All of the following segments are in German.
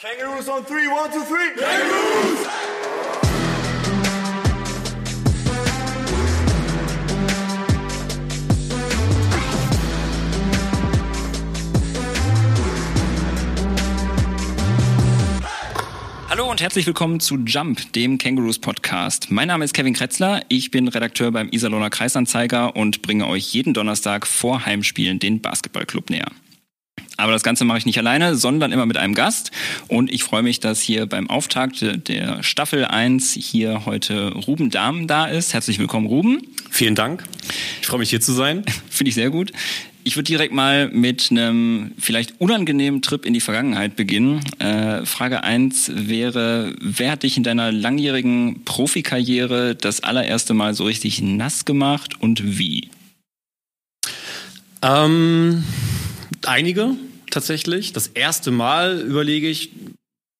Kangaroos on three, one, two, three. Kangaroos! Hallo und herzlich willkommen zu Jump, dem Kangaroos Podcast. Mein Name ist Kevin Kretzler, ich bin Redakteur beim Iserlohner Kreisanzeiger und bringe euch jeden Donnerstag vor Heimspielen den Basketballclub näher. Aber das Ganze mache ich nicht alleine, sondern immer mit einem Gast. Und ich freue mich, dass hier beim Auftakt der Staffel 1 hier heute Ruben Dahmen da ist. Herzlich willkommen, Ruben. Vielen Dank. Ich freue mich hier zu sein. Finde ich sehr gut. Ich würde direkt mal mit einem vielleicht unangenehmen Trip in die Vergangenheit beginnen. Äh, Frage 1 wäre, wer hat dich in deiner langjährigen Profikarriere das allererste Mal so richtig nass gemacht und wie? Ähm, einige tatsächlich. Das erste Mal überlege ich,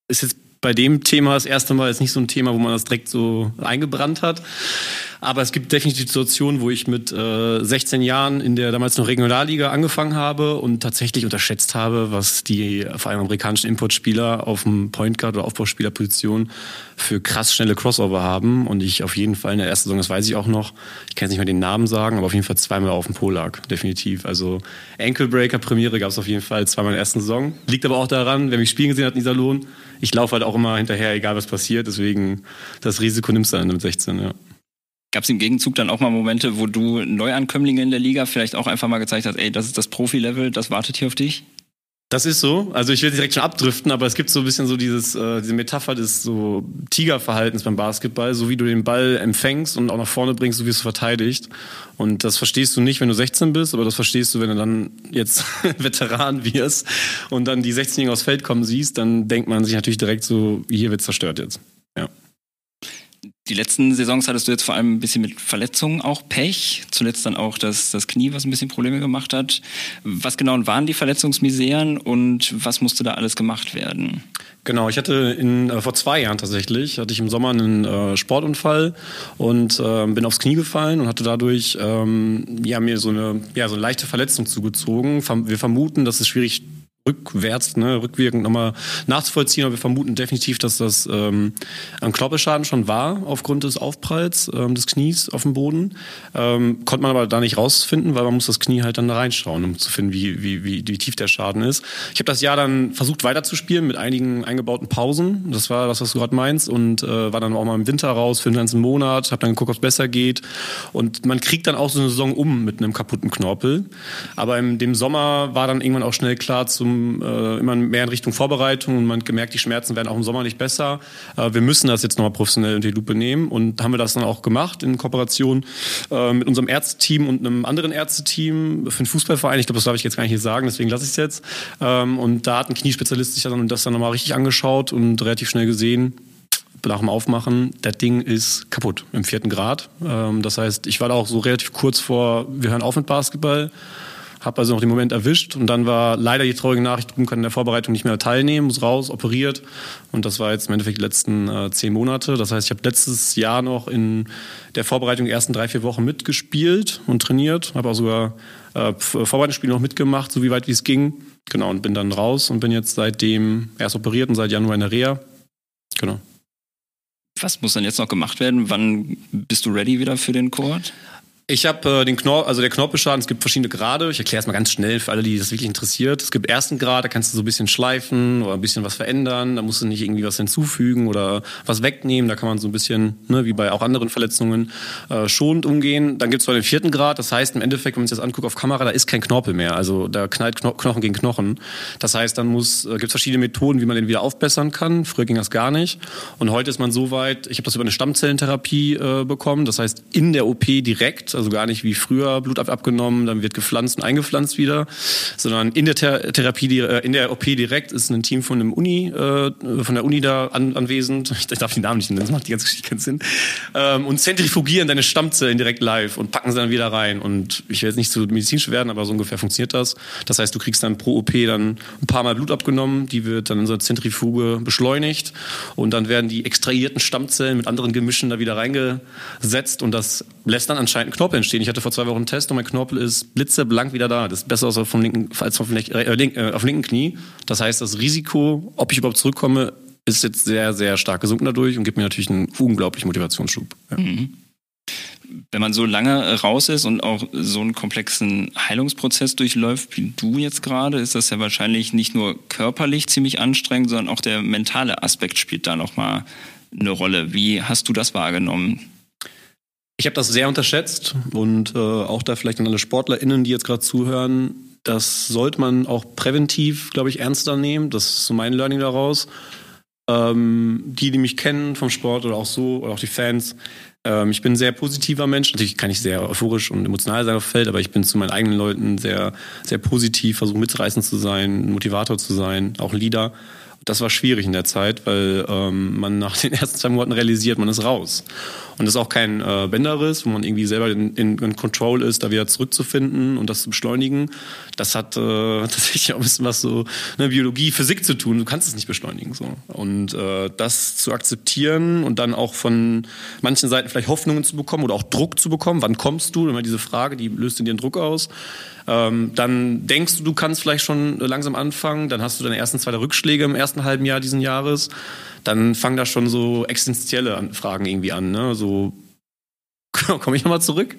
ist jetzt bei dem Thema das erste Mal ist nicht so ein Thema, wo man das direkt so eingebrannt hat. Aber es gibt definitiv Situationen, wo ich mit äh, 16 Jahren in der damals noch Regionalliga angefangen habe und tatsächlich unterschätzt habe, was die vor allem amerikanischen Importspieler auf dem Point Guard oder Aufbauspielerposition für krass schnelle Crossover haben. Und ich auf jeden Fall in der ersten Saison, das weiß ich auch noch, ich kann jetzt nicht mehr den Namen sagen, aber auf jeden Fall zweimal auf dem Pol lag, definitiv. Also Ankle Premiere gab es auf jeden Fall zweimal in der ersten Saison. Liegt aber auch daran, wer mich spielen gesehen hat in Iserlohn, ich laufe halt auch immer hinterher, egal was passiert. Deswegen das Risiko nimmst du dann mit 16, ja. Gab es im Gegenzug dann auch mal Momente, wo du Neuankömmlinge in der Liga vielleicht auch einfach mal gezeigt hast, ey, das ist das Profi-Level, das wartet hier auf dich? Das ist so. Also ich will direkt schon abdriften, aber es gibt so ein bisschen so dieses, äh, diese Metapher des so Tigerverhaltens beim Basketball, so wie du den Ball empfängst und auch nach vorne bringst, so wie es verteidigt. Und das verstehst du nicht, wenn du 16 bist, aber das verstehst du, wenn du dann jetzt Veteran wirst und dann die 16-Jährigen aufs Feld kommen siehst, dann denkt man sich natürlich direkt so, hier wird zerstört jetzt. Die letzten Saisons hattest du jetzt vor allem ein bisschen mit Verletzungen auch Pech. Zuletzt dann auch das, das Knie, was ein bisschen Probleme gemacht hat. Was genau waren die Verletzungsmiseren und was musste da alles gemacht werden? Genau, ich hatte in, äh, vor zwei Jahren tatsächlich, hatte ich im Sommer einen äh, Sportunfall und äh, bin aufs Knie gefallen und hatte dadurch ähm, ja, mir so eine, ja, so eine leichte Verletzung zugezogen. Wir vermuten, dass es schwierig rückwärts, ne, rückwirkend nochmal nachzuvollziehen. Aber wir vermuten definitiv, dass das ähm, ein Knorpelschaden schon war aufgrund des Aufpralls ähm, des Knies auf dem Boden. Ähm, konnte man aber da nicht rausfinden, weil man muss das Knie halt dann da reinschauen, um zu finden, wie, wie, wie, wie tief der Schaden ist. Ich habe das Jahr dann versucht weiterzuspielen mit einigen eingebauten Pausen. Das war das, was du gerade meinst. Und äh, war dann auch mal im Winter raus für einen ganzen Monat, habe dann geguckt, ob es besser geht. Und man kriegt dann auch so eine Saison um mit einem kaputten Knorpel. Aber im dem Sommer war dann irgendwann auch schnell klar zum äh, immer mehr in Richtung Vorbereitung und man gemerkt, die Schmerzen werden auch im Sommer nicht besser. Äh, wir müssen das jetzt nochmal professionell unter die Lupe nehmen und haben wir das dann auch gemacht in Kooperation äh, mit unserem Ärzteteam und einem anderen Ärzteteam für den Fußballverein. Ich glaube, das darf ich jetzt gar nicht sagen, deswegen lasse ich es jetzt. Ähm, und da hat ein Kniespezialist sich dann das dann nochmal richtig angeschaut und relativ schnell gesehen, nach dem Aufmachen, das Ding ist kaputt im vierten Grad. Ähm, das heißt, ich war da auch so relativ kurz vor, wir hören auf mit Basketball. Habe also noch den Moment erwischt und dann war leider die traurige Nachricht, Ruben kann in der Vorbereitung nicht mehr teilnehmen, muss raus, operiert. Und das war jetzt im Endeffekt die letzten äh, zehn Monate. Das heißt, ich habe letztes Jahr noch in der Vorbereitung die ersten drei, vier Wochen mitgespielt und trainiert. Habe auch sogar äh, Vorbereitungsspiele noch mitgemacht, so wie weit wie es ging. Genau, und bin dann raus und bin jetzt seitdem erst operiert und seit Januar in der Reha. Genau. Was muss dann jetzt noch gemacht werden? Wann bist du ready wieder für den Court? Ich habe äh, den Knorpel, also der Knorpelschaden, es gibt verschiedene Grade. Ich erkläre es mal ganz schnell für alle, die das wirklich interessiert. Es gibt ersten Grad, da kannst du so ein bisschen schleifen oder ein bisschen was verändern. Da musst du nicht irgendwie was hinzufügen oder was wegnehmen. Da kann man so ein bisschen, ne, wie bei auch anderen Verletzungen, äh, schonend umgehen. Dann gibt es den vierten Grad. Das heißt im Endeffekt, wenn man sich das anguckt auf Kamera, da ist kein Knorpel mehr. Also da knallt Kno Knochen gegen Knochen. Das heißt, dann muss, äh, gibt es verschiedene Methoden, wie man den wieder aufbessern kann. Früher ging das gar nicht. Und heute ist man so weit, ich habe das über eine Stammzellentherapie äh, bekommen. Das heißt, in der OP direkt, also gar nicht wie früher Blut abgenommen, dann wird gepflanzt und eingepflanzt wieder, sondern in der Ther Therapie, äh, in der OP direkt ist ein Team von einem Uni, äh, von der Uni da an, anwesend. Ich darf den Namen nicht nennen, das macht die ganze Geschichte keinen Sinn. Ähm, und zentrifugieren deine Stammzellen direkt live und packen sie dann wieder rein. Und ich will jetzt nicht zu medizinisch werden, aber so ungefähr funktioniert das. Das heißt, du kriegst dann pro OP dann ein paar Mal Blut abgenommen, die wird dann in so einer Zentrifuge beschleunigt und dann werden die extrahierten Stammzellen mit anderen Gemischen da wieder reingesetzt und das lässt dann anscheinend einen Knorpel entstehen. Ich hatte vor zwei Wochen einen Test und mein Knorpel ist blitzeblank wieder da. Das ist besser als vom linken, als vom, äh, link, äh, auf linken Knie. Das heißt, das Risiko, ob ich überhaupt zurückkomme, ist jetzt sehr, sehr stark gesunken dadurch und gibt mir natürlich einen unglaublichen Motivationsschub. Ja. Mhm. Wenn man so lange raus ist und auch so einen komplexen Heilungsprozess durchläuft wie du jetzt gerade, ist das ja wahrscheinlich nicht nur körperlich ziemlich anstrengend, sondern auch der mentale Aspekt spielt da nochmal eine Rolle. Wie hast du das wahrgenommen? Ich habe das sehr unterschätzt und äh, auch da vielleicht an alle SportlerInnen, die jetzt gerade zuhören, das sollte man auch präventiv, glaube ich, ernster nehmen. Das ist so mein Learning daraus. Ähm, die, die mich kennen vom Sport oder auch so, oder auch die Fans, ähm, ich bin ein sehr positiver Mensch. Natürlich kann ich sehr euphorisch und emotional sein auf Feld, aber ich bin zu meinen eigenen Leuten sehr, sehr positiv, versuche mitreißend zu sein, ein Motivator zu sein, auch Leader. Das war schwierig in der Zeit, weil ähm, man nach den ersten zwei Monaten realisiert, man ist raus. Und das ist auch kein äh, Bänderriss, wo man irgendwie selber in, in, in, Control ist, da wieder zurückzufinden und das zu beschleunigen. Das hat äh, tatsächlich auch ein bisschen was so ne, Biologie, Physik zu tun. Du kannst es nicht beschleunigen. so Und äh, das zu akzeptieren und dann auch von manchen Seiten vielleicht Hoffnungen zu bekommen oder auch Druck zu bekommen. Wann kommst du? Immer diese Frage, die löst in dir einen Druck aus. Ähm, dann denkst du, du kannst vielleicht schon langsam anfangen. Dann hast du deine ersten zwei Rückschläge im ersten halben Jahr diesen Jahres dann fangen da schon so existenzielle Fragen irgendwie an. Ne? So, komme ich nochmal zurück?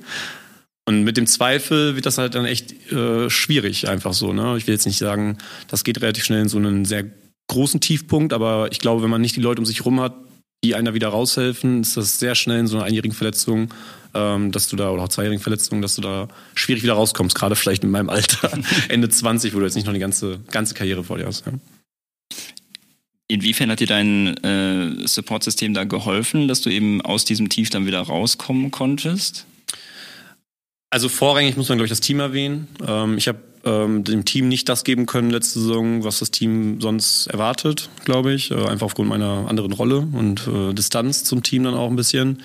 Und mit dem Zweifel wird das halt dann echt äh, schwierig, einfach so. Ne? Ich will jetzt nicht sagen, das geht relativ schnell in so einen sehr großen Tiefpunkt, aber ich glaube, wenn man nicht die Leute um sich herum hat, die einer wieder raushelfen, ist das sehr schnell in so einer einjährigen Verletzung, ähm, dass du da, oder auch zweijährigen Verletzung, dass du da schwierig wieder rauskommst, gerade vielleicht in meinem Alter, Ende 20, wo du jetzt nicht noch die ganze, ganze Karriere vor dir hast. Ja. Inwiefern hat dir dein äh, Support-System da geholfen, dass du eben aus diesem Tief dann wieder rauskommen konntest? Also vorrangig muss man, glaube ich, das Team erwähnen. Ähm, ich habe ähm, dem Team nicht das geben können letzte Saison, was das Team sonst erwartet, glaube ich. Äh, einfach aufgrund meiner anderen Rolle und äh, Distanz zum Team dann auch ein bisschen.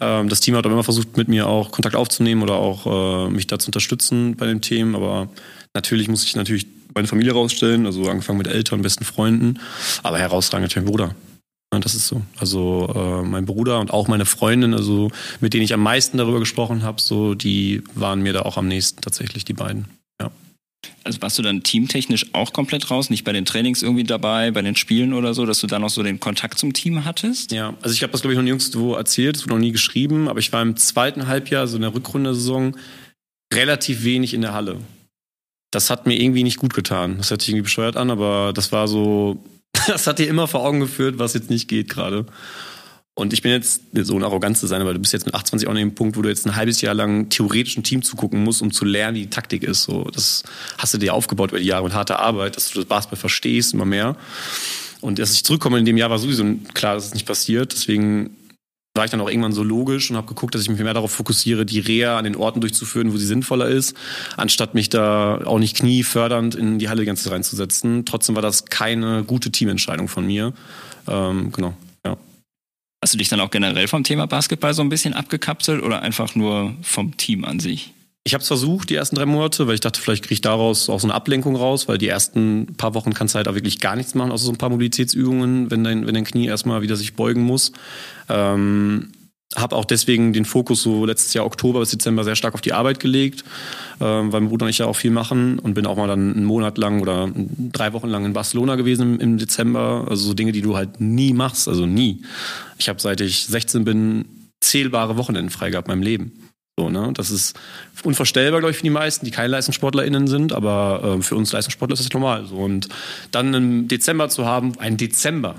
Ähm, das Team hat aber immer versucht, mit mir auch Kontakt aufzunehmen oder auch äh, mich da zu unterstützen bei den Themen. Aber natürlich muss ich natürlich meine Familie rausstellen, also angefangen mit Eltern, besten Freunden, aber herausragend natürlich mein Bruder. Ja, das ist so. Also äh, mein Bruder und auch meine Freundin, also mit denen ich am meisten darüber gesprochen habe, so die waren mir da auch am nächsten tatsächlich, die beiden. Ja. Also warst du dann teamtechnisch auch komplett raus, nicht bei den Trainings irgendwie dabei, bei den Spielen oder so, dass du da noch so den Kontakt zum Team hattest? Ja, also ich habe das glaube ich noch nirgendwo erzählt, es wurde noch nie geschrieben, aber ich war im zweiten Halbjahr, so in der Rückrunde-Saison, relativ wenig in der Halle das hat mir irgendwie nicht gut getan. Das hört sich irgendwie bescheuert an, aber das war so, das hat dir immer vor Augen geführt, was jetzt nicht geht gerade. Und ich bin jetzt, so ein arrogant zu sein, aber du bist jetzt mit 28 auch an dem Punkt, wo du jetzt ein halbes Jahr lang theoretisch ein Team zugucken musst, um zu lernen, wie die Taktik ist. So, das hast du dir aufgebaut über die Jahre und harte Arbeit, dass du das Basketball verstehst, immer mehr. Und dass ich zurückkomme in dem Jahr war sowieso klar, dass es nicht passiert. Deswegen war ich dann auch irgendwann so logisch und habe geguckt, dass ich mich mehr darauf fokussiere, die Reha an den Orten durchzuführen, wo sie sinnvoller ist, anstatt mich da auch nicht kniefördernd in die Halle Zeit reinzusetzen. Trotzdem war das keine gute Teamentscheidung von mir. Ähm, genau. Ja. Hast du dich dann auch generell vom Thema Basketball so ein bisschen abgekapselt oder einfach nur vom Team an sich? Ich habe es versucht, die ersten drei Monate, weil ich dachte, vielleicht kriege ich daraus auch so eine Ablenkung raus, weil die ersten paar Wochen kannst du halt auch wirklich gar nichts machen, außer so ein paar Mobilitätsübungen, wenn dein, wenn dein Knie erstmal wieder sich beugen muss. Ähm, habe auch deswegen den Fokus so letztes Jahr Oktober bis Dezember sehr stark auf die Arbeit gelegt, ähm, weil mein Bruder und ich ja auch viel machen und bin auch mal dann einen Monat lang oder drei Wochen lang in Barcelona gewesen im, im Dezember. Also so Dinge, die du halt nie machst, also nie. Ich habe seit ich 16 bin zählbare Wochenenden frei gehabt in meinem Leben. So, ne? Das ist unvorstellbar, glaube ich, für die meisten, die keine LeistungssportlerInnen sind, aber äh, für uns Leistungssportler ist das normal. So. Und dann im Dezember zu haben, ein Dezember.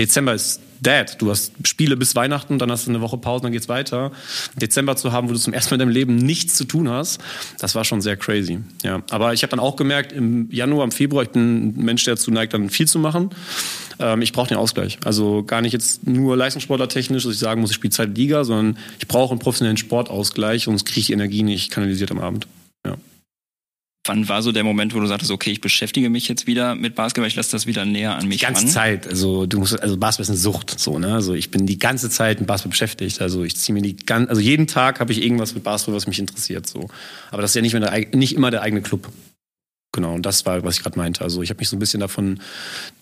Dezember ist dead. Du hast Spiele bis Weihnachten, dann hast du eine Woche Pause, dann geht's weiter. Dezember zu haben, wo du zum ersten Mal in deinem Leben nichts zu tun hast, das war schon sehr crazy. Ja, aber ich habe dann auch gemerkt, im Januar, im Februar, ich bin ein Mensch, der dazu neigt, dann viel zu machen. Ähm, ich brauche den Ausgleich. Also gar nicht jetzt nur Leistungssportler technisch, dass ich sagen muss, ich spiele Zeit Liga, sondern ich brauche einen professionellen Sportausgleich, sonst kriege ich Energie nicht kanalisiert am Abend. Wann war so der Moment, wo du sagtest, okay, ich beschäftige mich jetzt wieder mit Basketball, ich lasse das wieder näher an mich Die ganze ran? Zeit. Also du musst, also Basketball ist eine Sucht, so ne. Also ich bin die ganze Zeit mit Basketball beschäftigt. Also ich ziehe mir die ganz, also jeden Tag habe ich irgendwas mit Basketball, was mich interessiert, so. Aber das ist ja nicht, der, nicht immer der eigene Club. Genau, und das war, was ich gerade meinte. Also ich habe mich so ein bisschen davon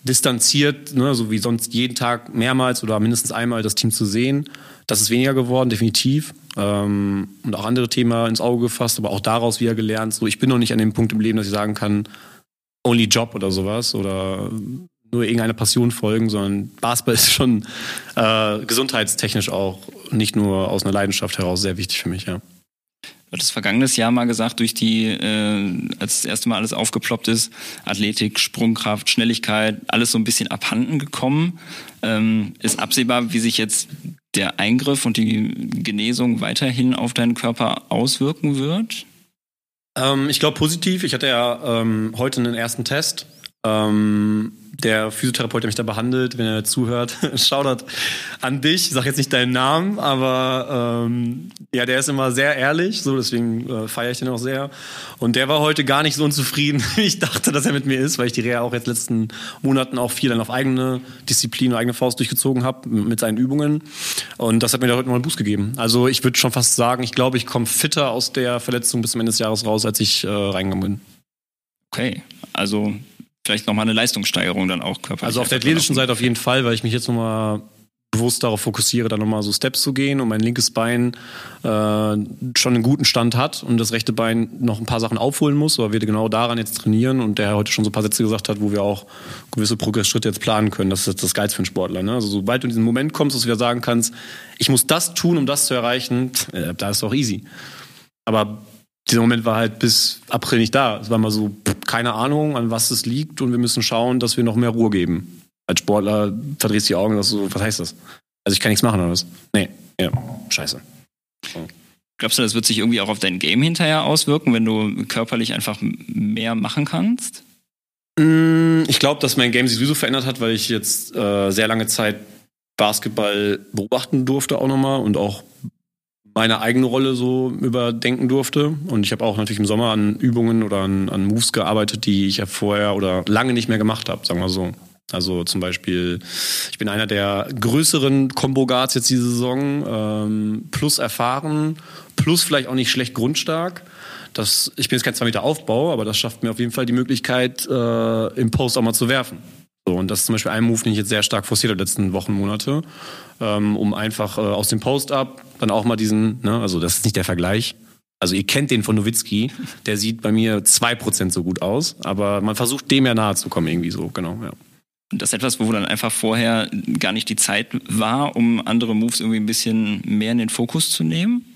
distanziert, ne, so wie sonst jeden Tag mehrmals oder mindestens einmal das Team zu sehen. Das ist weniger geworden, definitiv. Ähm, und auch andere Themen ins Auge gefasst, aber auch daraus wieder gelernt. So, ich bin noch nicht an dem Punkt im Leben, dass ich sagen kann, only Job oder sowas oder nur irgendeine Passion folgen, sondern Basketball ist schon äh, gesundheitstechnisch auch nicht nur aus einer Leidenschaft heraus sehr wichtig für mich, ja. Du hattest vergangenes Jahr mal gesagt, durch die, äh, als das erste Mal alles aufgeploppt ist, Athletik, Sprungkraft, Schnelligkeit, alles so ein bisschen abhanden gekommen. Ähm, ist absehbar, wie sich jetzt der Eingriff und die Genesung weiterhin auf deinen Körper auswirken wird? Ähm, ich glaube positiv. Ich hatte ja ähm, heute einen ersten Test. Ähm, der Physiotherapeut, der mich da behandelt, wenn er zuhört, schaut an dich. Ich sag jetzt nicht deinen Namen, aber ähm, ja, der ist immer sehr ehrlich, so deswegen äh, feiere ich den auch sehr. Und der war heute gar nicht so unzufrieden, wie ich dachte, dass er mit mir ist, weil ich die Reha auch jetzt letzten Monaten auch viel dann auf eigene Disziplin, eigene Faust durchgezogen habe mit seinen Übungen. Und das hat mir da heute noch einen Boost gegeben. Also ich würde schon fast sagen, ich glaube, ich komme fitter aus der Verletzung bis zum Ende des Jahres raus, als ich äh, reingegangen bin. Okay, also vielleicht nochmal eine Leistungssteigerung dann auch körperlich. Also auf der athletischen Seite auf jeden Fall, weil ich mich jetzt nochmal bewusst darauf fokussiere, dann nochmal so Steps zu gehen und mein linkes Bein äh, schon einen guten Stand hat und das rechte Bein noch ein paar Sachen aufholen muss, weil wir genau daran jetzt trainieren und der heute schon so ein paar Sätze gesagt hat, wo wir auch gewisse Progressschritte jetzt planen können. Das ist jetzt das Geilste für einen Sportler. Ne? Also sobald du in diesen Moment kommst, dass du wieder sagen kannst, ich muss das tun, um das zu erreichen, äh, da ist es auch easy. Aber dieser Moment war halt bis April nicht da. Es war mal so, keine Ahnung, an was es liegt und wir müssen schauen, dass wir noch mehr Ruhe geben. Als Sportler verdrehst du die Augen und sagst so, was heißt das? Also ich kann nichts machen oder was? Nee, ja, scheiße. So. Glaubst du, das wird sich irgendwie auch auf dein Game hinterher auswirken, wenn du körperlich einfach mehr machen kannst? Mm, ich glaube, dass mein Game sich sowieso verändert hat, weil ich jetzt äh, sehr lange Zeit Basketball beobachten durfte auch nochmal und auch meine eigene Rolle so überdenken durfte. Und ich habe auch natürlich im Sommer an Übungen oder an, an Moves gearbeitet, die ich ja vorher oder lange nicht mehr gemacht habe, sagen wir so. Also zum Beispiel, ich bin einer der größeren Combo Guards jetzt diese Saison, ähm, plus erfahren, plus vielleicht auch nicht schlecht grundstark. Das, ich bin jetzt kein 2 Meter Aufbau, aber das schafft mir auf jeden Fall die Möglichkeit, äh, im Post auch mal zu werfen. So, und das ist zum Beispiel ein Move, den ich jetzt sehr stark forciert habe letzten Wochen, Monate, ähm, um einfach äh, aus dem Post-Up dann auch mal diesen, ne, also das ist nicht der Vergleich. Also ihr kennt den von Nowitzki, der sieht bei mir zwei Prozent so gut aus, aber man versucht dem ja nahe zu kommen irgendwie so, genau, ja. Und das ist etwas, wo dann einfach vorher gar nicht die Zeit war, um andere Moves irgendwie ein bisschen mehr in den Fokus zu nehmen?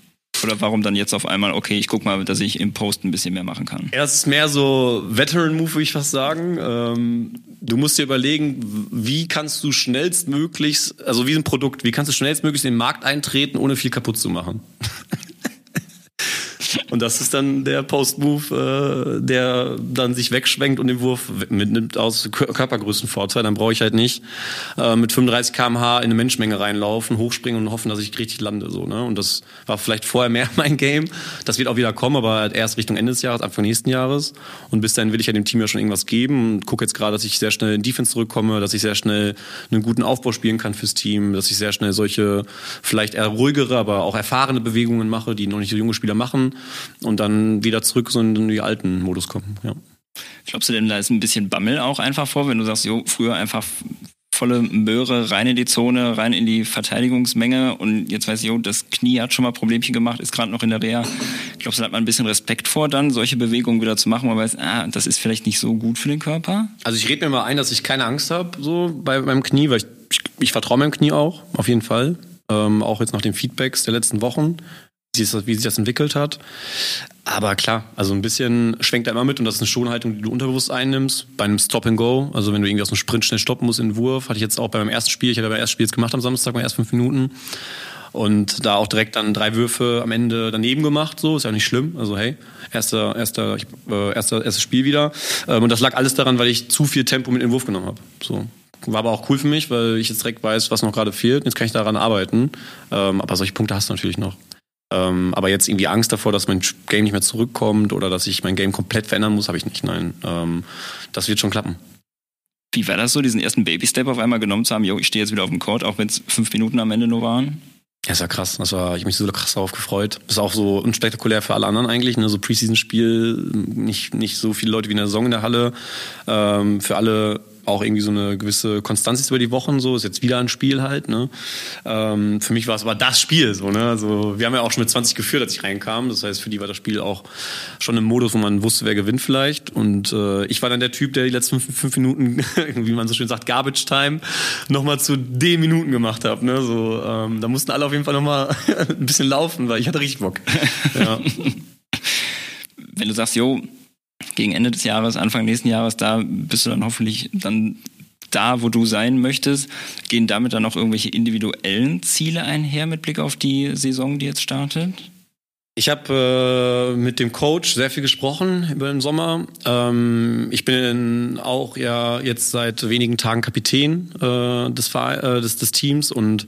Oder warum dann jetzt auf einmal, okay, ich guck mal, dass ich im Post ein bisschen mehr machen kann? Er ist mehr so Veteran-Move, würde ich fast sagen. Ähm, du musst dir überlegen, wie kannst du schnellstmöglichst, also wie ein Produkt, wie kannst du schnellstmöglichst in den Markt eintreten, ohne viel kaputt zu machen? Und das ist dann der Post-Move, äh, der dann sich wegschwenkt und den Wurf mitnimmt aus Körpergrößenvorteil. Dann brauche ich halt nicht äh, mit 35 km/h in eine Menschenmenge reinlaufen, hochspringen und hoffen, dass ich richtig lande. So, ne? Und das war vielleicht vorher mehr mein Game. Das wird auch wieder kommen, aber halt erst Richtung Ende des Jahres, Anfang nächsten Jahres. Und bis dahin will ich ja dem Team ja schon irgendwas geben und gucke jetzt gerade, dass ich sehr schnell in Defense zurückkomme, dass ich sehr schnell einen guten Aufbau spielen kann fürs Team, dass ich sehr schnell solche vielleicht eher ruhigere, aber auch erfahrene Bewegungen mache, die noch nicht so junge Spieler machen und dann wieder zurück so in den alten Modus kommen. Ja. Glaubst du denn, da ist ein bisschen Bammel auch einfach vor, wenn du sagst, jo, früher einfach volle Möhre rein in die Zone, rein in die Verteidigungsmenge und jetzt weiß ich, jo, das Knie hat schon mal Problemchen gemacht, ist gerade noch in der Reha. Glaubst du, da hat man ein bisschen Respekt vor, dann solche Bewegungen wieder zu machen, weil man weiß, ah, das ist vielleicht nicht so gut für den Körper? Also ich rede mir mal ein, dass ich keine Angst habe so bei meinem Knie, weil ich, ich, ich vertraue meinem Knie auch, auf jeden Fall. Ähm, auch jetzt nach den Feedbacks der letzten Wochen wie sich das entwickelt hat. Aber klar, also ein bisschen schwenkt er immer mit und das ist eine Schonhaltung, die du unterbewusst einnimmst. Bei einem Stop and Go, also wenn du irgendwie aus einem Sprint schnell stoppen musst in den Wurf, hatte ich jetzt auch bei meinem ersten Spiel, ich hatte beim ersten Spiel jetzt gemacht am Samstag, meine ersten fünf Minuten. Und da auch direkt dann drei Würfe am Ende daneben gemacht, so, ist ja nicht schlimm. Also hey, erster, erster, ich, äh, erster, erstes Spiel wieder. Ähm, und das lag alles daran, weil ich zu viel Tempo mit in den Wurf genommen habe. So. War aber auch cool für mich, weil ich jetzt direkt weiß, was noch gerade fehlt. Jetzt kann ich daran arbeiten. Ähm, aber solche Punkte hast du natürlich noch. Ähm, aber jetzt irgendwie Angst davor, dass mein Game nicht mehr zurückkommt oder dass ich mein Game komplett verändern muss, habe ich nicht. Nein, ähm, das wird schon klappen. Wie war das so, diesen ersten Baby-Step auf einmal genommen zu haben? Jo, ich stehe jetzt wieder auf dem Court, auch wenn es fünf Minuten am Ende nur waren? Ja, ist ja krass. Das war, ich habe mich so krass darauf gefreut. Ist auch so unspektakulär für alle anderen eigentlich. Ne? So Preseason-Spiel, nicht, nicht so viele Leute wie in der Saison in der Halle. Ähm, für alle auch irgendwie so eine gewisse Konstanz ist über die Wochen. So ist jetzt wieder ein Spiel halt. Ne? Ähm, für mich war es aber das Spiel. So, ne? also, wir haben ja auch schon mit 20 geführt, als ich reinkam. Das heißt, für die war das Spiel auch schon im Modus, wo man wusste, wer gewinnt vielleicht. Und äh, ich war dann der Typ, der die letzten fünf, fünf Minuten, wie man so schön sagt, Garbage Time, nochmal zu den Minuten gemacht hat. Ne? So, ähm, da mussten alle auf jeden Fall nochmal ein bisschen laufen, weil ich hatte richtig Bock. Ja. Wenn du sagst, jo, gegen Ende des Jahres, Anfang nächsten Jahres, da bist du dann hoffentlich dann da, wo du sein möchtest. Gehen damit dann auch irgendwelche individuellen Ziele einher mit Blick auf die Saison, die jetzt startet? Ich habe äh, mit dem Coach sehr viel gesprochen über den Sommer. Ähm, ich bin auch ja jetzt seit wenigen Tagen Kapitän äh, des, äh, des, des Teams und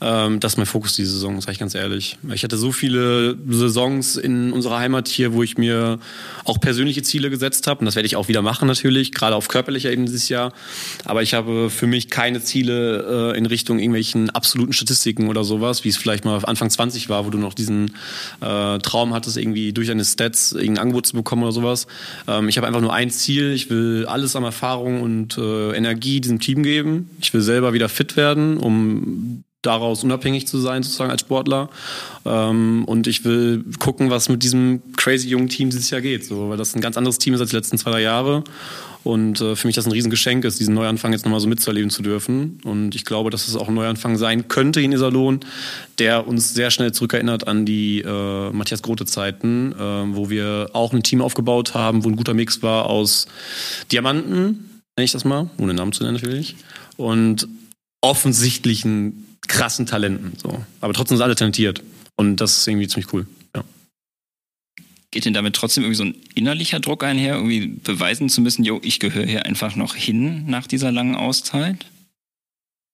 ähm, das ist mein Fokus diese Saison, sage ich ganz ehrlich. Ich hatte so viele Saisons in unserer Heimat hier, wo ich mir auch persönliche Ziele gesetzt habe. Und das werde ich auch wieder machen natürlich, gerade auf körperlicher Ebene dieses Jahr. Aber ich habe für mich keine Ziele äh, in Richtung irgendwelchen absoluten Statistiken oder sowas, wie es vielleicht mal Anfang 20 war, wo du noch diesen äh, Traum hattest, irgendwie durch deine Stats irgendein Angebot zu bekommen oder sowas. Ähm, ich habe einfach nur ein Ziel. Ich will alles an Erfahrung und äh, Energie diesem Team geben. Ich will selber wieder fit werden, um daraus unabhängig zu sein, sozusagen als Sportler. Ähm, und ich will gucken, was mit diesem crazy jungen Team dieses Jahr geht. So, weil das ein ganz anderes Team ist als die letzten zwei, drei Jahre. Und äh, für mich das ein Riesengeschenk ist, diesen Neuanfang jetzt nochmal so mitzuerleben zu dürfen. Und ich glaube, dass es auch ein Neuanfang sein könnte in Iserlohn, der uns sehr schnell zurückerinnert an die äh, Matthias Grote-Zeiten, äh, wo wir auch ein Team aufgebaut haben, wo ein guter Mix war aus Diamanten, nenne ich das mal, ohne Namen zu nennen natürlich, und offensichtlichen krassen Talenten. So. Aber trotzdem sind alle talentiert. Und das ist irgendwie ziemlich cool. Ja. Geht denn damit trotzdem irgendwie so ein innerlicher Druck einher, irgendwie beweisen zu müssen, jo, ich gehöre hier einfach noch hin nach dieser langen Auszeit?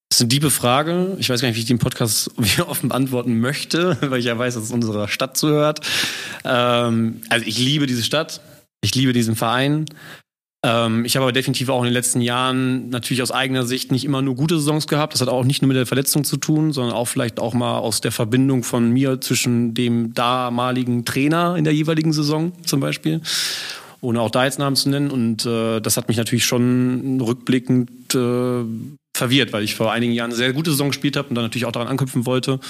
Das ist eine diebe Frage. Ich weiß gar nicht, wie ich den Podcast offen beantworten möchte, weil ich ja weiß, dass es unserer Stadt zuhört. Ähm, also ich liebe diese Stadt. Ich liebe diesen Verein. Ähm, ich habe aber definitiv auch in den letzten Jahren natürlich aus eigener Sicht nicht immer nur gute Saisons gehabt. Das hat auch nicht nur mit der Verletzung zu tun, sondern auch vielleicht auch mal aus der Verbindung von mir zwischen dem damaligen Trainer in der jeweiligen Saison zum Beispiel ohne auch da jetzt Namen zu nennen. Und äh, das hat mich natürlich schon rückblickend äh, verwirrt, weil ich vor einigen Jahren eine sehr gute Saison gespielt habe und dann natürlich auch daran anknüpfen wollte.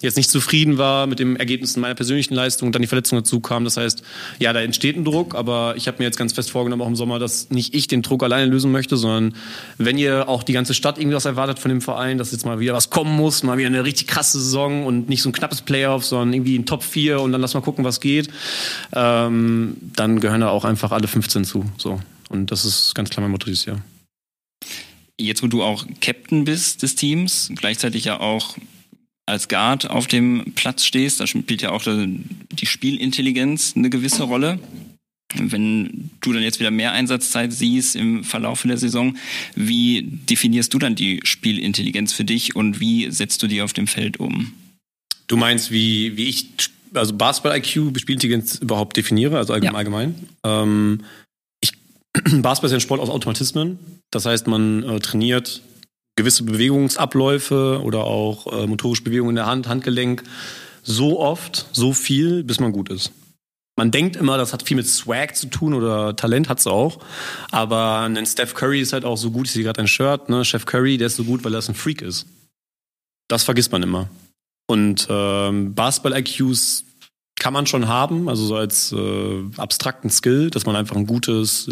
Jetzt nicht zufrieden war mit dem Ergebnis meiner persönlichen Leistung und dann die Verletzung dazu kam. Das heißt, ja, da entsteht ein Druck, aber ich habe mir jetzt ganz fest vorgenommen, auch im Sommer, dass nicht ich den Druck alleine lösen möchte, sondern wenn ihr auch die ganze Stadt irgendwie was erwartet von dem Verein, dass jetzt mal wieder was kommen muss, mal wieder eine richtig krasse Saison und nicht so ein knappes Playoff, sondern irgendwie ein Top 4 und dann lass mal gucken, was geht, ähm, dann gehören da auch einfach alle 15 zu. So. Und das ist ganz klar mein Motto dieses Jahr jetzt wo du auch Captain bist des Teams, gleichzeitig ja auch als Guard auf dem Platz stehst, da spielt ja auch die Spielintelligenz eine gewisse Rolle. Wenn du dann jetzt wieder mehr Einsatzzeit siehst im Verlauf der Saison, wie definierst du dann die Spielintelligenz für dich und wie setzt du die auf dem Feld um? Du meinst, wie, wie ich also Basketball-IQ, Spielintelligenz überhaupt definiere, also allgemein? Ja. Ähm, Basketball ist ein Sport aus Automatismen. Das heißt, man äh, trainiert gewisse Bewegungsabläufe oder auch äh, motorische Bewegungen in der Hand, Handgelenk so oft, so viel, bis man gut ist. Man denkt immer, das hat viel mit Swag zu tun oder Talent hat es auch. Aber ein Steph Curry ist halt auch so gut, ich sehe gerade ein Shirt, ne? Chef Curry, der ist so gut, weil er ein Freak ist. Das vergisst man immer. Und ähm, Basketball-IQs kann man schon haben, also so als äh, abstrakten Skill, dass man einfach ein gutes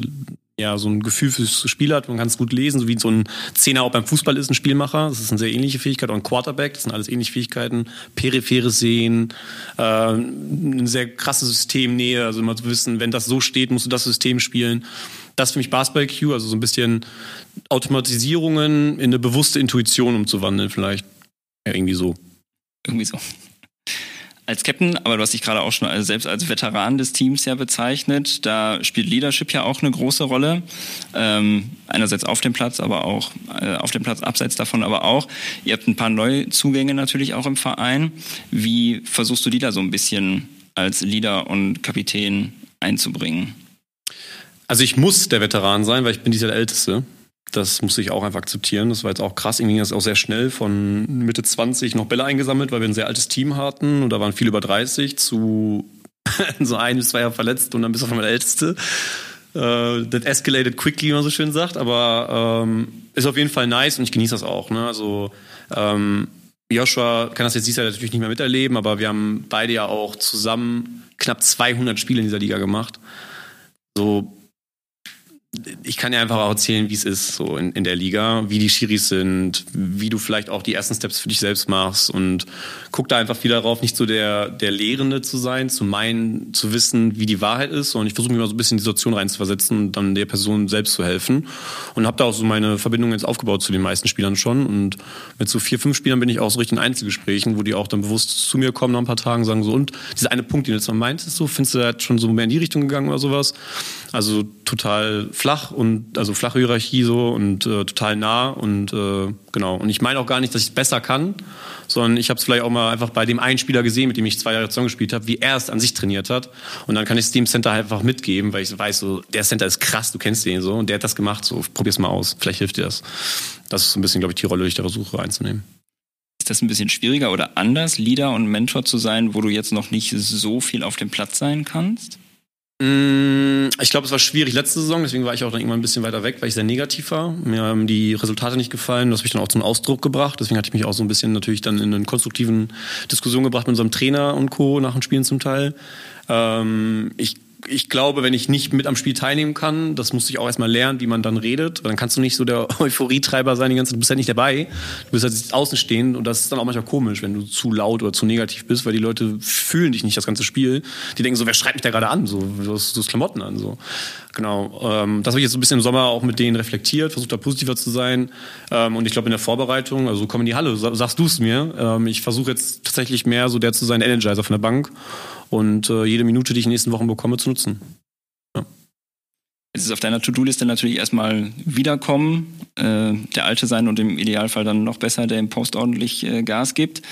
ja, so ein Gefühl fürs Spiel hat, man kann es gut lesen, so wie so ein Zehner auch beim Fußball ist, ein Spielmacher. Das ist eine sehr ähnliche Fähigkeit. Auch ein Quarterback, das sind alles ähnliche Fähigkeiten. Peripheres Sehen, äh, eine sehr krasse Systemnähe, also immer zu wissen, wenn das so steht, musst du das System spielen. Das ist für mich Basketball-Q, also so ein bisschen Automatisierungen in eine bewusste Intuition umzuwandeln, vielleicht. Ja, irgendwie so. Irgendwie so als Captain, aber du hast dich gerade auch schon als, selbst als Veteran des Teams ja bezeichnet. Da spielt Leadership ja auch eine große Rolle. Ähm, einerseits auf dem Platz, aber auch äh, auf dem Platz abseits davon, aber auch. Ihr habt ein paar Neuzugänge natürlich auch im Verein. Wie versuchst du die da so ein bisschen als Leader und Kapitän einzubringen? Also ich muss der Veteran sein, weil ich bin dieser Älteste. Das musste ich auch einfach akzeptieren. Das war jetzt auch krass. Irgendwie ging das auch sehr schnell von Mitte 20 noch Bälle eingesammelt, weil wir ein sehr altes Team hatten und da waren viele über 30 zu so ein bis zwei Jahre verletzt und dann bist du auf einmal der Älteste. Äh, that escalated quickly, wie man so schön sagt, aber ähm, ist auf jeden Fall nice und ich genieße das auch. Ne? Also ähm, Joshua kann das jetzt dieses Jahr natürlich nicht mehr miterleben, aber wir haben beide ja auch zusammen knapp 200 Spiele in dieser Liga gemacht. So ich kann dir einfach auch erzählen, wie es ist so in, in der Liga, wie die Schiris sind, wie du vielleicht auch die ersten Steps für dich selbst machst und guck da einfach viel darauf, nicht so der, der Lehrende zu sein, zu meinen, zu wissen, wie die Wahrheit ist. Und ich versuche mich mal so ein bisschen in die Situation reinzuversetzen und dann der Person selbst zu helfen. Und habe da auch so meine Verbindung jetzt aufgebaut zu den meisten Spielern schon. Und mit so vier, fünf Spielern bin ich auch so richtig in Einzelgesprächen, wo die auch dann bewusst zu mir kommen nach ein paar Tagen sagen so und dieser eine Punkt, den du jetzt mal meintest, so findest du da schon so mehr in die Richtung gegangen oder sowas? Also total flach und also flache Hierarchie so und äh, total nah und äh, genau. Und ich meine auch gar nicht, dass ich es besser kann, sondern ich habe es vielleicht auch mal einfach bei dem einen Spieler gesehen, mit dem ich zwei Jahre zusammen gespielt habe, wie er es an sich trainiert hat. Und dann kann ich es dem Center einfach mitgeben, weil ich weiß, so der Center ist krass, du kennst den so und der hat das gemacht, so probier's mal aus, vielleicht hilft dir das. Das ist so ein bisschen, glaube ich, die Rolle, die ich da versuche einzunehmen. Ist das ein bisschen schwieriger oder anders, Leader und Mentor zu sein, wo du jetzt noch nicht so viel auf dem Platz sein kannst? Mm, ich glaube, es war schwierig letzte Saison, deswegen war ich auch dann irgendwann ein bisschen weiter weg, weil ich sehr negativ war. Mir haben die Resultate nicht gefallen, das habe ich dann auch zum Ausdruck gebracht. Deswegen hatte ich mich auch so ein bisschen natürlich dann in einen konstruktiven Diskussion gebracht mit unserem Trainer und Co. nach den Spielen zum Teil. Ähm, ich ich glaube, wenn ich nicht mit am Spiel teilnehmen kann, das musste ich auch erstmal lernen, wie man dann redet. Dann kannst du nicht so der Euphorietreiber sein die ganze Zeit. Du bist ja nicht dabei. Du bist halt außen stehen und das ist dann auch manchmal komisch, wenn du zu laut oder zu negativ bist, weil die Leute fühlen dich nicht das ganze Spiel. Die denken so, wer schreibt mich da gerade an? So, du hast, Klamotten an. So. Genau. Ähm, das habe ich jetzt so ein bisschen im Sommer auch mit denen reflektiert, versucht da positiver zu sein. Ähm, und ich glaube in der Vorbereitung, also komm in die Halle, sagst du es mir. Ähm, ich versuche jetzt tatsächlich mehr so der zu sein, Energizer von der Bank und äh, jede Minute, die ich in den nächsten Wochen bekomme, zu nutzen. Ja. Jetzt ist auf deiner To-Do-Liste natürlich erstmal wiederkommen, äh, der Alte sein und im Idealfall dann noch besser, der im Post ordentlich äh, Gas gibt.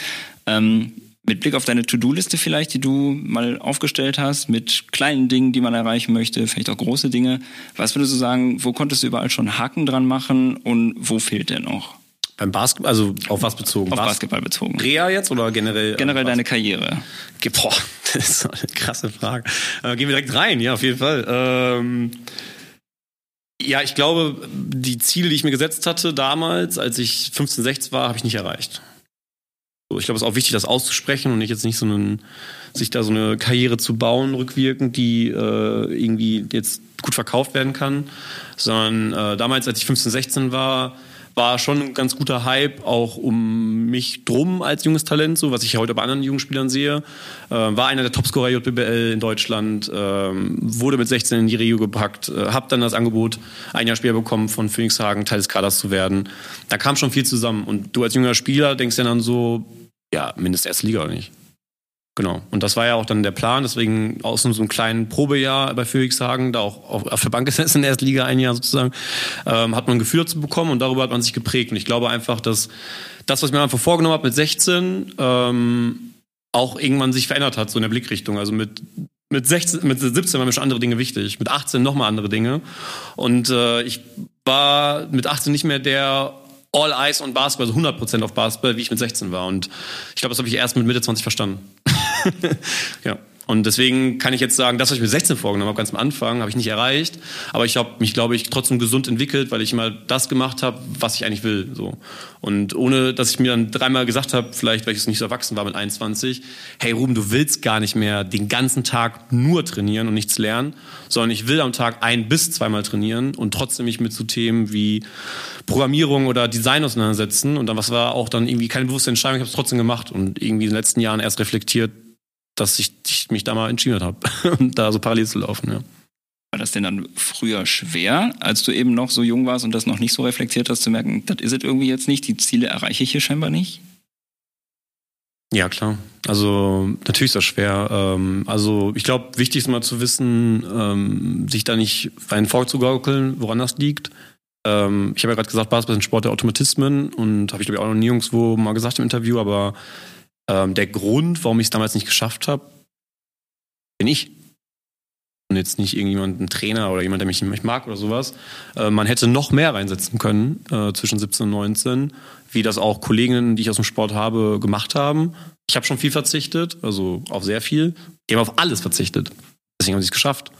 Ähm, mit Blick auf deine To-Do-Liste vielleicht, die du mal aufgestellt hast, mit kleinen Dingen, die man erreichen möchte, vielleicht auch große Dinge. Was würdest du sagen, wo konntest du überall schon Haken dran machen und wo fehlt der noch? Beim Basketball, also auf was bezogen? Auf Bas Basketball bezogen. Rea jetzt oder generell? Generell deine Karriere. Boah, das ist eine krasse Frage. Äh, gehen wir direkt rein, ja, auf jeden Fall. Ähm, ja, ich glaube, die Ziele, die ich mir gesetzt hatte damals, als ich 15, 16 war, habe ich nicht erreicht. Ich glaube, es ist auch wichtig, das auszusprechen und nicht jetzt nicht so einen, sich da so eine Karriere zu bauen, rückwirkend, die äh, irgendwie jetzt gut verkauft werden kann. Sondern äh, damals, als ich 15, 16 war, war schon ein ganz guter Hype auch um mich drum als junges Talent, so was ich heute bei anderen jungen Spielern sehe. Äh, war einer der Topscorer JBL in Deutschland, äh, wurde mit 16 in die Regio gepackt, äh, habe dann das Angebot ein Jahr später bekommen, von Phoenix Hagen Teil des Kaders zu werden. Da kam schon viel zusammen und du als junger Spieler denkst dann so, ja, mindestens erste Liga oder nicht. Genau. Und das war ja auch dann der Plan. Deswegen aus so einem kleinen Probejahr bei Hagen, da auch auf der Bank gesessen in der ersten Liga ein Jahr sozusagen, ähm, hat man ein Gefühl dazu bekommen und darüber hat man sich geprägt. Und ich glaube einfach, dass das, was ich mir einfach vorgenommen habe mit 16, ähm, auch irgendwann sich verändert hat, so in der Blickrichtung. Also mit mit 16, mit 17 waren mir schon andere Dinge wichtig, mit 18 nochmal andere Dinge. Und äh, ich war mit 18 nicht mehr der all eyes on Basketball, also 100% auf Basketball, wie ich mit 16 war. Und ich glaube, das habe ich erst mit Mitte 20 verstanden. ja. Und deswegen kann ich jetzt sagen, das, was ich mir 16 vorgenommen habe, ganz am Anfang, habe ich nicht erreicht. Aber ich habe mich, glaube ich, trotzdem gesund entwickelt, weil ich immer das gemacht habe, was ich eigentlich will. So. Und ohne, dass ich mir dann dreimal gesagt habe, vielleicht, weil ich es nicht so erwachsen war mit 21, hey Ruben, du willst gar nicht mehr den ganzen Tag nur trainieren und nichts lernen, sondern ich will am Tag ein bis zweimal trainieren und trotzdem mich mit so Themen wie Programmierung oder Design auseinandersetzen. Und dann was war auch dann irgendwie keine bewusste Entscheidung, ich habe es trotzdem gemacht und irgendwie in den letzten Jahren erst reflektiert, dass ich, ich mich da mal entschieden habe da so parallel zu laufen. Ja. War das denn dann früher schwer, als du eben noch so jung warst und das noch nicht so reflektiert hast, zu merken, das ist es irgendwie jetzt nicht, die Ziele erreiche ich hier scheinbar nicht? Ja, klar. Also natürlich ist das schwer. Ähm, also ich glaube, wichtig ist mal zu wissen, ähm, sich da nicht einen vorzugaukeln, woran das liegt. Ähm, ich habe ja gerade gesagt, Basketball ist ein Sport der Automatismen und habe ich glaube ich auch noch nie irgendwo mal gesagt im Interview, aber ähm, der Grund, warum ich es damals nicht geschafft habe, bin ich. Und jetzt nicht irgendjemand, ein Trainer oder jemand, der mich nicht mag oder sowas. Äh, man hätte noch mehr reinsetzen können äh, zwischen 17 und 19, wie das auch Kolleginnen, die ich aus dem Sport habe, gemacht haben. Ich habe schon viel verzichtet, also auf sehr viel. Die haben auf alles verzichtet. Deswegen haben sie es geschafft.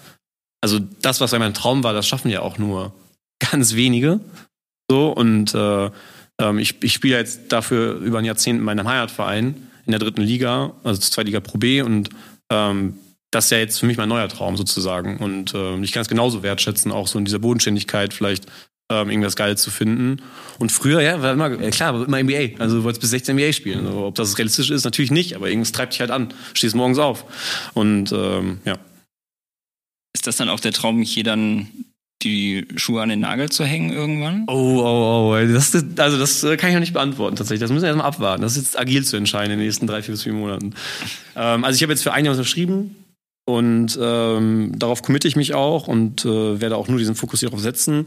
also das, was mein Traum war, das schaffen ja auch nur ganz wenige. So, und äh, ähm, ich, ich spiele jetzt dafür über ein Jahrzehnt in meinem Heimatverein in der dritten Liga, also zweite Liga Pro B und ähm, das ist ja jetzt für mich mein neuer Traum sozusagen. Und äh, ich kann es genauso wertschätzen, auch so in dieser Bodenständigkeit vielleicht ähm, irgendwas Geiles zu finden. Und früher, ja, war immer, ja, klar, war immer NBA. Also du wolltest bis 16 NBA spielen. Also, ob das realistisch ist, natürlich nicht, aber irgendwas treibt dich halt an. Stehst morgens auf. Und ähm, ja. Ist das dann auch der Traum, hier dann die Schuhe an den Nagel zu hängen irgendwann? Oh, oh, oh. Das, also das äh, kann ich noch nicht beantworten tatsächlich. Das müssen wir erstmal abwarten. Das ist jetzt agil zu entscheiden in den nächsten drei, vier bis vier Monaten. Ähm, also ich habe jetzt für ein Jahr unterschrieben und ähm, darauf committe ich mich auch und äh, werde auch nur diesen Fokus hierauf setzen.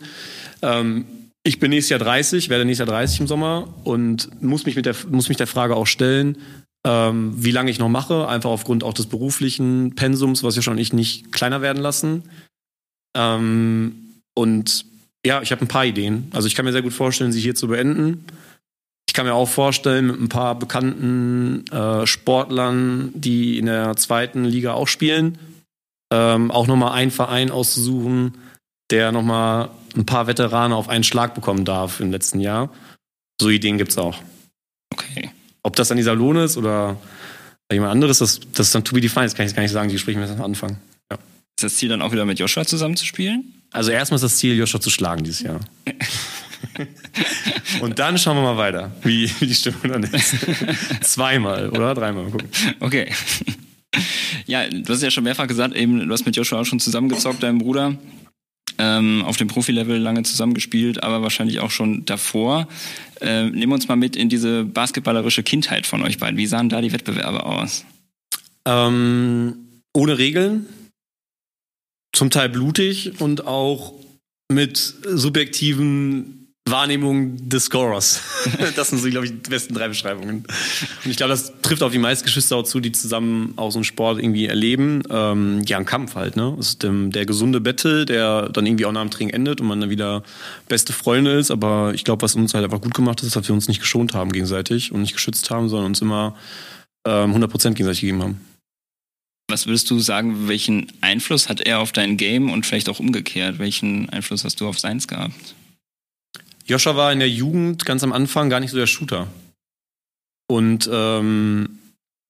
Ähm, ich bin nächstes Jahr 30, werde nächstes Jahr 30 im Sommer und muss mich, mit der, muss mich der Frage auch stellen, ähm, wie lange ich noch mache, einfach aufgrund auch des beruflichen Pensums, was ja schon ich nicht kleiner werden lassen. Ähm, und ja, ich habe ein paar Ideen. Also ich kann mir sehr gut vorstellen, sie hier zu beenden. Ich kann mir auch vorstellen, mit ein paar bekannten äh, Sportlern, die in der zweiten Liga auch spielen, ähm, auch nochmal einen Verein auszusuchen, der nochmal ein paar Veteranen auf einen Schlag bekommen darf im letzten Jahr. So Ideen gibt es auch. Okay. Ob das dann dieser Lohn ist oder jemand anderes, das, das ist dann to be defined, das kann ich gar nicht sagen, die sprechen wir jetzt am Anfang. Ja. Ist das Ziel dann auch wieder mit Joshua zusammenzuspielen? Also erstmal ist das Ziel, Joshua zu schlagen dieses Jahr. Und dann schauen wir mal weiter, wie, wie die Stimmung dann ist. Zweimal oder dreimal. Mal gucken. Okay. Ja, du hast ja schon mehrfach gesagt, eben, du hast mit Joshua auch schon zusammengezockt, deinem Bruder. Ähm, auf dem Profilevel lange zusammengespielt, aber wahrscheinlich auch schon davor. Äh, nehmen wir uns mal mit in diese basketballerische Kindheit von euch beiden. Wie sahen da die Wettbewerbe aus? Ähm, ohne Regeln, zum Teil blutig und auch mit subjektiven Wahrnehmungen des Scorers. das sind so, glaube ich, die besten drei Beschreibungen. Und ich glaube, das trifft auf die meisten Geschwister auch zu, die zusammen auch so einen Sport irgendwie erleben. Ähm, ja, ein Kampf halt, ne? Das ist der, der gesunde Battle, der dann irgendwie auch nach dem Training endet und man dann wieder beste Freunde ist. Aber ich glaube, was uns halt einfach gut gemacht hat, ist, dass wir uns nicht geschont haben gegenseitig und nicht geschützt haben, sondern uns immer ähm, 100% gegenseitig gegeben haben. Was würdest du sagen, welchen Einfluss hat er auf dein Game und vielleicht auch umgekehrt? Welchen Einfluss hast du auf seins gehabt? Joscha war in der Jugend ganz am Anfang gar nicht so der Shooter. Und ähm,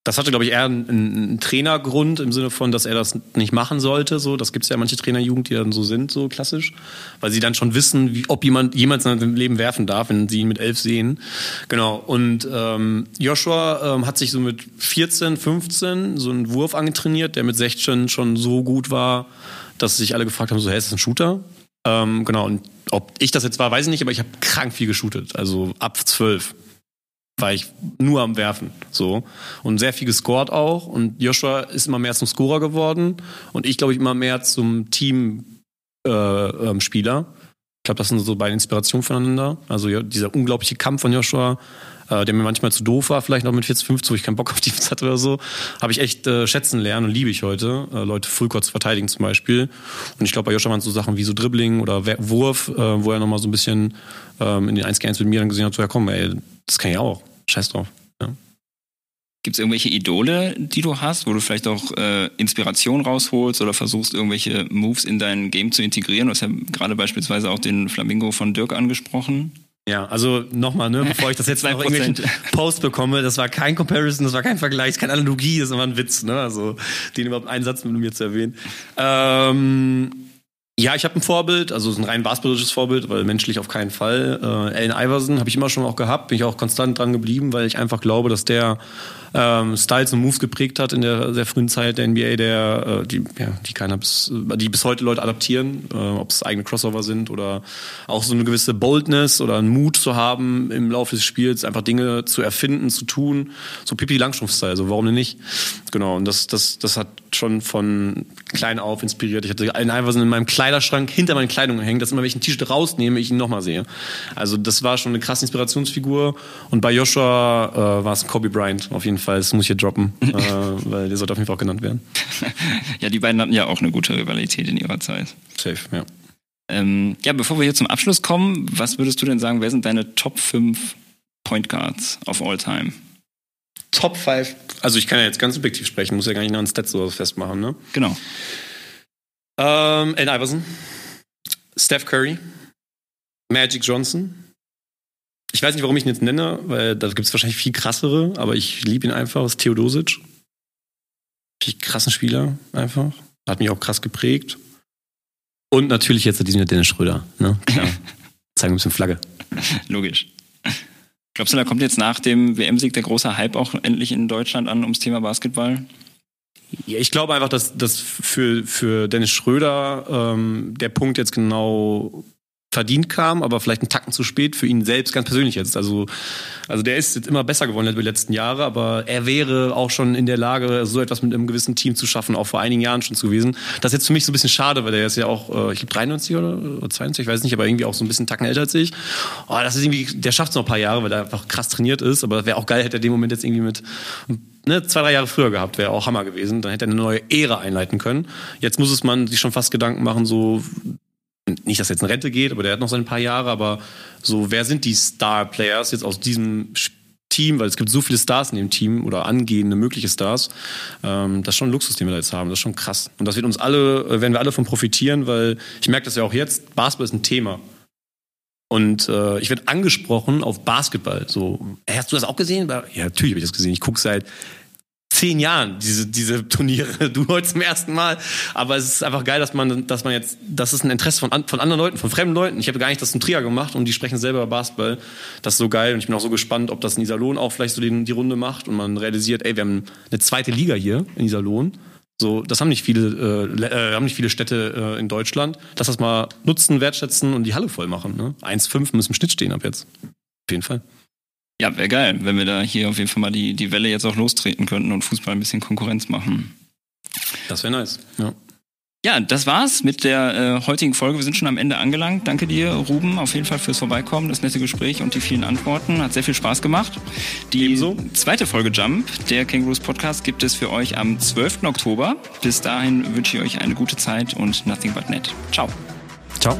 das hatte, glaube ich, eher einen, einen, Trainergrund im Sinne von, dass er das nicht machen sollte. So, das gibt es ja manche Trainerjugend, die dann so sind, so klassisch, weil sie dann schon wissen, wie, ob jemand jemals in seinem Leben werfen darf, wenn sie ihn mit elf sehen. Genau. Und ähm, Joshua ähm, hat sich so mit 14, 15 so einen Wurf angetrainiert, der mit 16 schon so gut war, dass sich alle gefragt haben: So, hey, ist das ein Shooter? Ähm, genau. Und ob ich das jetzt war, weiß ich nicht, aber ich habe krank viel geshootet. Also ab 12 war ich nur am Werfen. So. Und sehr viel gescored auch. Und Joshua ist immer mehr zum Scorer geworden. Und ich glaube ich immer mehr zum Teamspieler. Äh, ähm, ich glaube, das sind so beide Inspirationen voneinander. Also dieser unglaubliche Kampf von Joshua, äh, der mir manchmal zu doof war, vielleicht noch mit 40, 50, wo ich keinen Bock auf Defense hatte oder so, habe ich echt äh, schätzen lernen und liebe ich heute, äh, Leute Fullcourt zu verteidigen zum Beispiel. Und ich glaube, bei Joshua waren so Sachen wie so Dribbling oder Wurf, äh, wo er nochmal so ein bisschen ähm, in den 1 1 mit mir dann gesehen hat, so ja komm, ey, das kann ich auch. Scheiß drauf. Ja. Gibt es irgendwelche Idole, die du hast, wo du vielleicht auch äh, Inspiration rausholst oder versuchst, irgendwelche Moves in dein Game zu integrieren? Du hast ja gerade beispielsweise auch den Flamingo von Dirk angesprochen. Ja, also nochmal, ne, bevor ich das jetzt noch irgendwelchen Post bekomme, das war kein Comparison, das war kein Vergleich, keine Analogie, das war ein Witz, ne? Also den überhaupt einen Satz mit mir zu erwähnen. Ähm, ja, ich habe ein Vorbild, also ein rein basketballisches Vorbild, weil menschlich auf keinen Fall. Äh, Allen Iverson habe ich immer schon auch gehabt, bin ich auch konstant dran geblieben, weil ich einfach glaube, dass der ähm, Styles und Moves geprägt hat in der sehr frühen Zeit der NBA, der äh, die, ja, die keiner bis, die bis heute Leute adaptieren, äh, ob es eigene Crossover sind oder auch so eine gewisse Boldness oder einen Mut zu haben im Laufe des Spiels, einfach Dinge zu erfinden, zu tun, so Pipi Langstrumpf-Style, also warum denn nicht? Genau, und das, das, das hat schon von klein auf inspiriert. Ich hatte einen Iverson in meinem Kleiderschrank hinter meinen Kleidungen hängen, dass immer, wenn ich ein T-Shirt rausnehme, ich ihn nochmal sehe. Also das war schon eine krasse Inspirationsfigur. Und bei Joshua äh, war es Kobe Bryant auf jeden Fall. Fall, das muss ich hier droppen, äh, weil der sollte auf jeden Fall auch genannt werden. ja, die beiden hatten ja auch eine gute Rivalität in ihrer Zeit. Safe, ja. Ähm, ja, bevor wir hier zum Abschluss kommen, was würdest du denn sagen, wer sind deine Top 5 Point Guards of all time? Top 5? Also ich kann ja jetzt ganz subjektiv sprechen, muss ja gar nicht nur an Stats oder so festmachen, ne? Genau. Ähm, Allen Iverson, Steph Curry, Magic Johnson. Ich weiß nicht, warum ich ihn jetzt nenne, weil da gibt es wahrscheinlich viel krassere, aber ich liebe ihn einfach. Das ist Theodosic. Viel krassen Spieler einfach. Hat mich auch krass geprägt. Und natürlich jetzt diesen Dennis Schröder. Ne? Klar. Zeigen ein bisschen Flagge. Logisch. Glaubst du, da kommt jetzt nach dem WM-Sieg der große Hype auch endlich in Deutschland an ums Thema Basketball? Ja, ich glaube einfach, dass, dass für, für Dennis Schröder ähm, der Punkt jetzt genau verdient kam, aber vielleicht einen Tacken zu spät für ihn selbst ganz persönlich jetzt. Also, also der ist jetzt immer besser geworden über die letzten Jahre, aber er wäre auch schon in der Lage, so etwas mit einem gewissen Team zu schaffen, auch vor einigen Jahren schon zu gewesen. Das ist jetzt für mich so ein bisschen schade, weil der ist ja auch, äh, ich glaube 93 oder 92, ich weiß nicht, aber irgendwie auch so ein bisschen Tacken älter als ich. Oh, das ist irgendwie, der schafft es noch ein paar Jahre, weil er einfach krass trainiert ist, aber wäre auch geil, hätte er den Moment jetzt irgendwie mit ne, zwei, drei Jahre früher gehabt, wäre auch Hammer gewesen. Dann hätte er eine neue Ära einleiten können. Jetzt muss es man sich schon fast Gedanken machen, so nicht, dass er jetzt in Rente geht, aber der hat noch seine paar Jahre, aber so, wer sind die Star-Players jetzt aus diesem Team, weil es gibt so viele Stars in dem Team oder angehende mögliche Stars. Ähm, das ist schon ein Luxus, den wir da jetzt haben. Das ist schon krass. Und das wird uns alle, äh, werden wir alle von profitieren, weil ich merke das ja auch jetzt, Basketball ist ein Thema. Und äh, ich werde angesprochen auf Basketball. So, hast du das auch gesehen? Ja, natürlich habe ich das gesehen. Ich gucke seit zehn Jahren, diese, diese Turniere. Du heute zum ersten Mal. Aber es ist einfach geil, dass man, dass man jetzt, das ist ein Interesse von, von anderen Leuten, von fremden Leuten. Ich habe gar nicht das zum Trier gemacht und die sprechen selber über Basketball. Das ist so geil und ich bin auch so gespannt, ob das in Iserlohn auch vielleicht so die, die Runde macht und man realisiert, ey, wir haben eine zweite Liga hier in Iserlohn. So, das haben nicht viele, äh, äh, haben nicht viele Städte äh, in Deutschland. Lass das mal nutzen, wertschätzen und die Halle voll machen. Ne? 1,5 müssen im Schnitt stehen ab jetzt. Auf jeden Fall. Ja, wäre geil, wenn wir da hier auf jeden Fall mal die, die Welle jetzt auch lostreten könnten und Fußball ein bisschen Konkurrenz machen. Das wäre nice, ja. Ja, das war's mit der äh, heutigen Folge. Wir sind schon am Ende angelangt. Danke dir, Ruben, auf jeden Fall fürs Vorbeikommen, das nette Gespräch und die vielen Antworten. Hat sehr viel Spaß gemacht. Die Ebenso. zweite Folge Jump, der Kangaroos Podcast, gibt es für euch am 12. Oktober. Bis dahin wünsche ich euch eine gute Zeit und nothing but net. Ciao. Ciao.